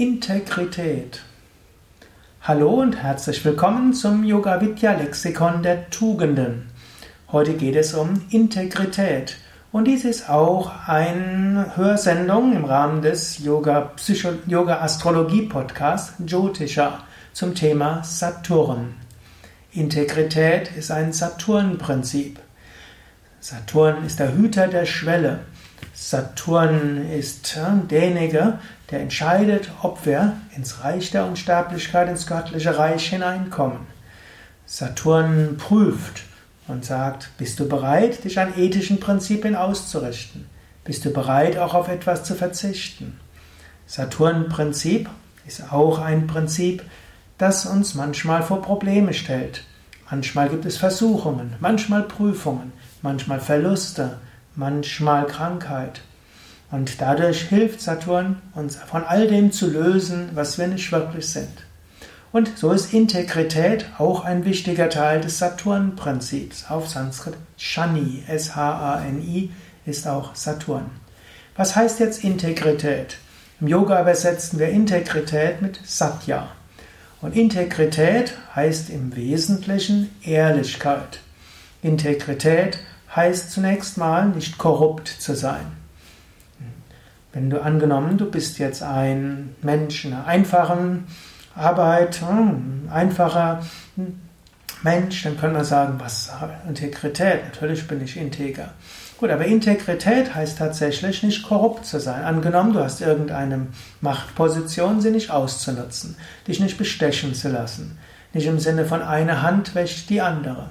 Integrität. Hallo und herzlich willkommen zum Yoga Vidya Lexikon der Tugenden. Heute geht es um Integrität und dies ist auch eine Hörsendung im Rahmen des Yoga, Psycho Yoga Astrologie Podcasts Jyotisha zum Thema Saturn. Integrität ist ein Saturn-Prinzip. Saturn ist der Hüter der Schwelle. Saturn ist derjenige, der entscheidet, ob wir ins Reich der Unsterblichkeit, ins göttliche Reich hineinkommen. Saturn prüft und sagt, bist du bereit, dich an ethischen Prinzipien auszurichten? Bist du bereit, auch auf etwas zu verzichten? Saturn-Prinzip ist auch ein Prinzip, das uns manchmal vor Probleme stellt. Manchmal gibt es Versuchungen, manchmal Prüfungen, manchmal Verluste, manchmal Krankheit. Und dadurch hilft Saturn, uns von all dem zu lösen, was wir nicht wirklich sind. Und so ist Integrität auch ein wichtiger Teil des Saturn-Prinzips. Auf Sanskrit Shani, S-H-A-N-I, ist auch Saturn. Was heißt jetzt Integrität? Im Yoga übersetzen wir Integrität mit Satya. Und Integrität heißt im Wesentlichen Ehrlichkeit. Integrität heißt zunächst mal nicht korrupt zu sein. Wenn du angenommen, du bist jetzt ein Mensch in einer einfachen Arbeit, hm, einfacher Mensch, dann können wir sagen, was Integrität? Natürlich bin ich integer. Gut, aber Integrität heißt tatsächlich nicht korrupt zu sein. Angenommen, du hast irgendeine Machtposition, sie nicht auszunutzen, dich nicht bestechen zu lassen. Nicht im Sinne von eine Hand wäscht die andere.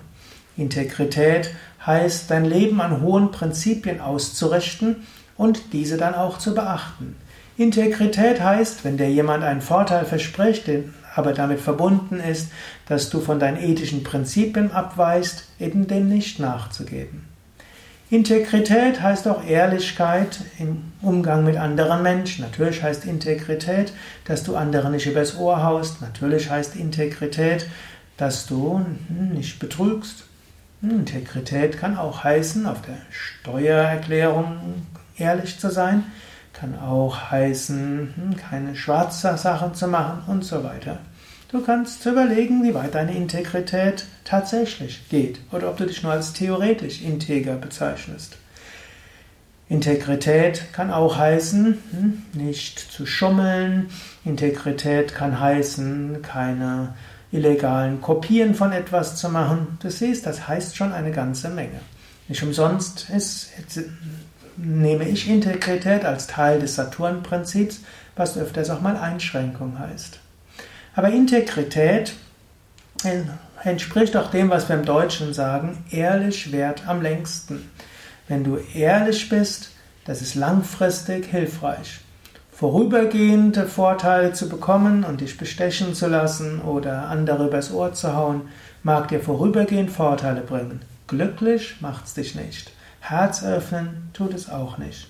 Integrität heißt, dein Leben an hohen Prinzipien auszurichten und diese dann auch zu beachten. Integrität heißt, wenn dir jemand einen Vorteil verspricht, aber damit verbunden ist, dass du von deinen ethischen Prinzipien abweist, eben dem nicht nachzugeben. Integrität heißt auch Ehrlichkeit im Umgang mit anderen Menschen. Natürlich heißt Integrität, dass du andere nicht übers Ohr haust. Natürlich heißt Integrität, dass du nicht betrügst. Integrität kann auch heißen, auf der Steuererklärung ehrlich zu sein, kann auch heißen, hm, keine schwarze Sachen zu machen und so weiter. Du kannst überlegen, wie weit deine Integrität tatsächlich geht oder ob du dich nur als theoretisch integer bezeichnest. Integrität kann auch heißen, hm, nicht zu schummeln. Integrität kann heißen, keine illegalen Kopien von etwas zu machen. Du siehst, das heißt schon eine ganze Menge. Nicht umsonst ist nehme ich Integrität als Teil des Saturn-Prinzips, was öfters auch mal Einschränkung heißt. Aber Integrität entspricht auch dem, was wir im Deutschen sagen, ehrlich wert am längsten. Wenn du ehrlich bist, das ist langfristig hilfreich. Vorübergehende Vorteile zu bekommen und dich bestechen zu lassen oder andere übers Ohr zu hauen, mag dir vorübergehend Vorteile bringen. Glücklich macht's dich nicht. Herz öffnen tut es auch nicht.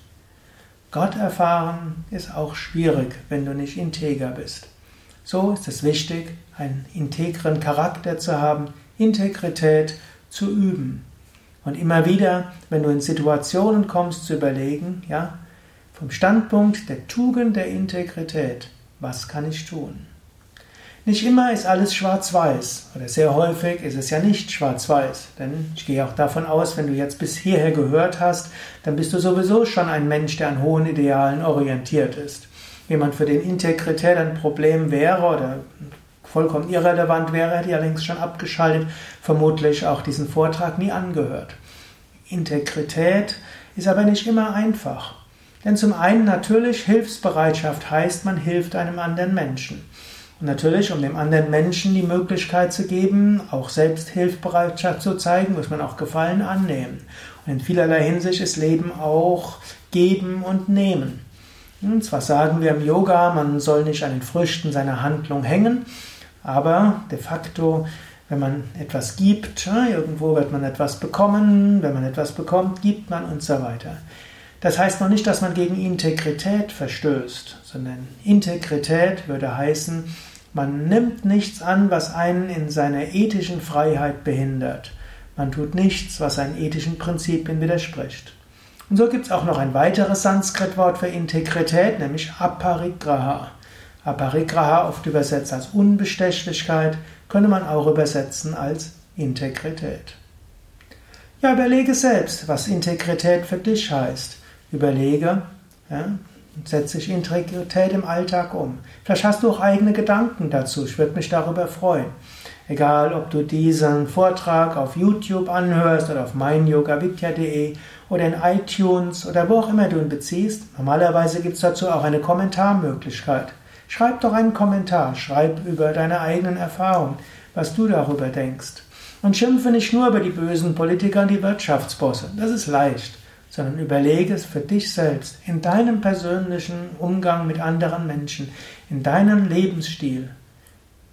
Gott erfahren ist auch schwierig, wenn du nicht integer bist. So ist es wichtig, einen integren Charakter zu haben, Integrität zu üben. Und immer wieder, wenn du in Situationen kommst, zu überlegen, ja, vom Standpunkt der Tugend der Integrität, was kann ich tun? Nicht immer ist alles schwarz-weiß oder sehr häufig ist es ja nicht schwarz-weiß. Denn ich gehe auch davon aus, wenn du jetzt bis hierher gehört hast, dann bist du sowieso schon ein Mensch, der an hohen Idealen orientiert ist. Jemand, für den Integrität ein Problem wäre oder vollkommen irrelevant wäre, hätte ja längst schon abgeschaltet, vermutlich auch diesen Vortrag nie angehört. Integrität ist aber nicht immer einfach. Denn zum einen natürlich Hilfsbereitschaft heißt, man hilft einem anderen Menschen. Und natürlich, um dem anderen Menschen die Möglichkeit zu geben, auch selbst Hilfsbereitschaft zu zeigen, muss man auch Gefallen annehmen. Und in vielerlei Hinsicht ist Leben auch geben und nehmen. Und zwar sagen wir im Yoga, man soll nicht an den Früchten seiner Handlung hängen, aber de facto, wenn man etwas gibt, irgendwo wird man etwas bekommen, wenn man etwas bekommt, gibt man und so weiter. Das heißt noch nicht, dass man gegen Integrität verstößt, sondern Integrität würde heißen, man nimmt nichts an, was einen in seiner ethischen Freiheit behindert. Man tut nichts, was seinen ethischen Prinzipien widerspricht. Und so gibt es auch noch ein weiteres Sanskrit-Wort für Integrität, nämlich Aparigraha. Aparigraha, oft übersetzt als Unbestechlichkeit, könnte man auch übersetzen als Integrität. Ja, überlege selbst, was Integrität für dich heißt. Überlege, ja, setze ich Integrität im Alltag um. Vielleicht hast du auch eigene Gedanken dazu. Ich würde mich darüber freuen. Egal, ob du diesen Vortrag auf YouTube anhörst oder auf meinyogavidya.de oder in iTunes oder wo auch immer du ihn beziehst. Normalerweise gibt es dazu auch eine Kommentarmöglichkeit. Schreib doch einen Kommentar, schreib über deine eigenen Erfahrungen, was du darüber denkst. Und schimpfe nicht nur über die bösen Politiker und die Wirtschaftsbosse, das ist leicht, sondern überlege es für dich selbst, in deinem persönlichen Umgang mit anderen Menschen, in deinem Lebensstil.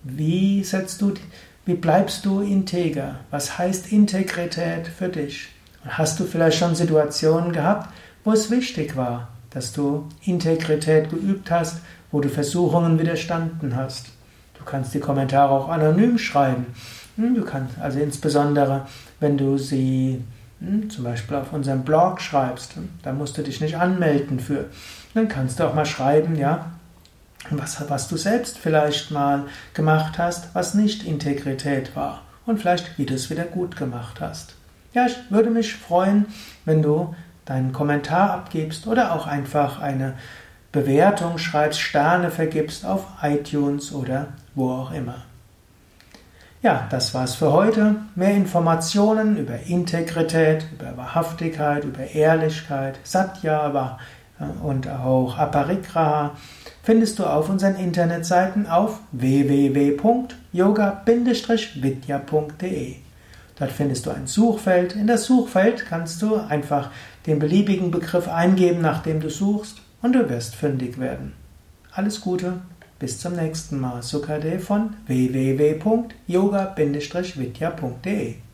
Wie setzt du, wie bleibst du integer? Was heißt Integrität für dich? Und hast du vielleicht schon Situationen gehabt, wo es wichtig war, dass du Integrität geübt hast, wo du Versuchungen widerstanden hast? Du kannst die Kommentare auch anonym schreiben. Hm, du kannst also insbesondere, wenn du sie hm, zum Beispiel auf unserem Blog schreibst, hm, da musst du dich nicht anmelden für. Dann kannst du auch mal schreiben, ja, was, was du selbst vielleicht mal gemacht hast, was nicht Integrität war und vielleicht, wie du es wieder gut gemacht hast. Ja, ich würde mich freuen, wenn du deinen Kommentar abgibst oder auch einfach eine Bewertung schreibst, Sterne vergibst auf iTunes oder wo auch immer. Ja, das war's für heute. Mehr Informationen über Integrität, über Wahrhaftigkeit, über Ehrlichkeit, Satya und auch Aparigraha findest du auf unseren Internetseiten auf www.yoga-vidya.de. Dort findest du ein Suchfeld. In das Suchfeld kannst du einfach den beliebigen Begriff eingeben, nach dem du suchst, und du wirst fündig werden. Alles Gute, bis zum nächsten Mal. Sukade von www.yoga-vidya.de